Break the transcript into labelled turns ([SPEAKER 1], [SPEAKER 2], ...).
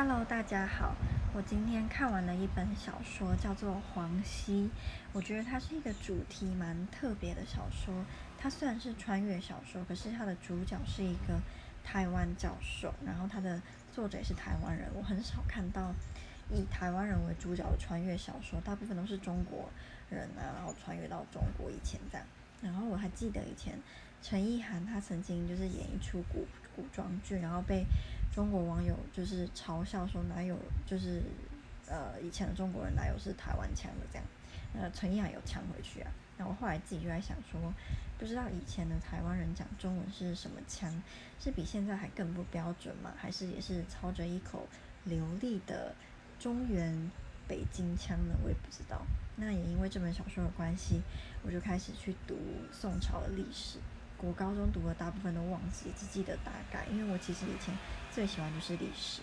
[SPEAKER 1] Hello，大家好。我今天看完了一本小说，叫做《黄溪》。我觉得它是一个主题蛮特别的小说。它虽然是穿越小说，可是它的主角是一个台湾教授，然后它的作者也是台湾人。我很少看到以台湾人为主角的穿越小说，大部分都是中国人啊，然后穿越到中国以前这样。然后我还记得以前陈意涵她曾经就是演一出古古装剧，然后被。中国网友就是嘲笑说，哪有就是呃以前的中国人哪有是台湾腔的这样，呃陈意涵有呛回去啊。然后后来自己就在想说，不知道以前的台湾人讲中文是什么腔，是比现在还更不标准吗？还是也是操着一口流利的中原北京腔呢？我也不知道。那也因为这本小说的关系，我就开始去读宋朝的历史。国高中读的大部分都忘记，只记得大概，因为我其实以前最喜欢就是历史。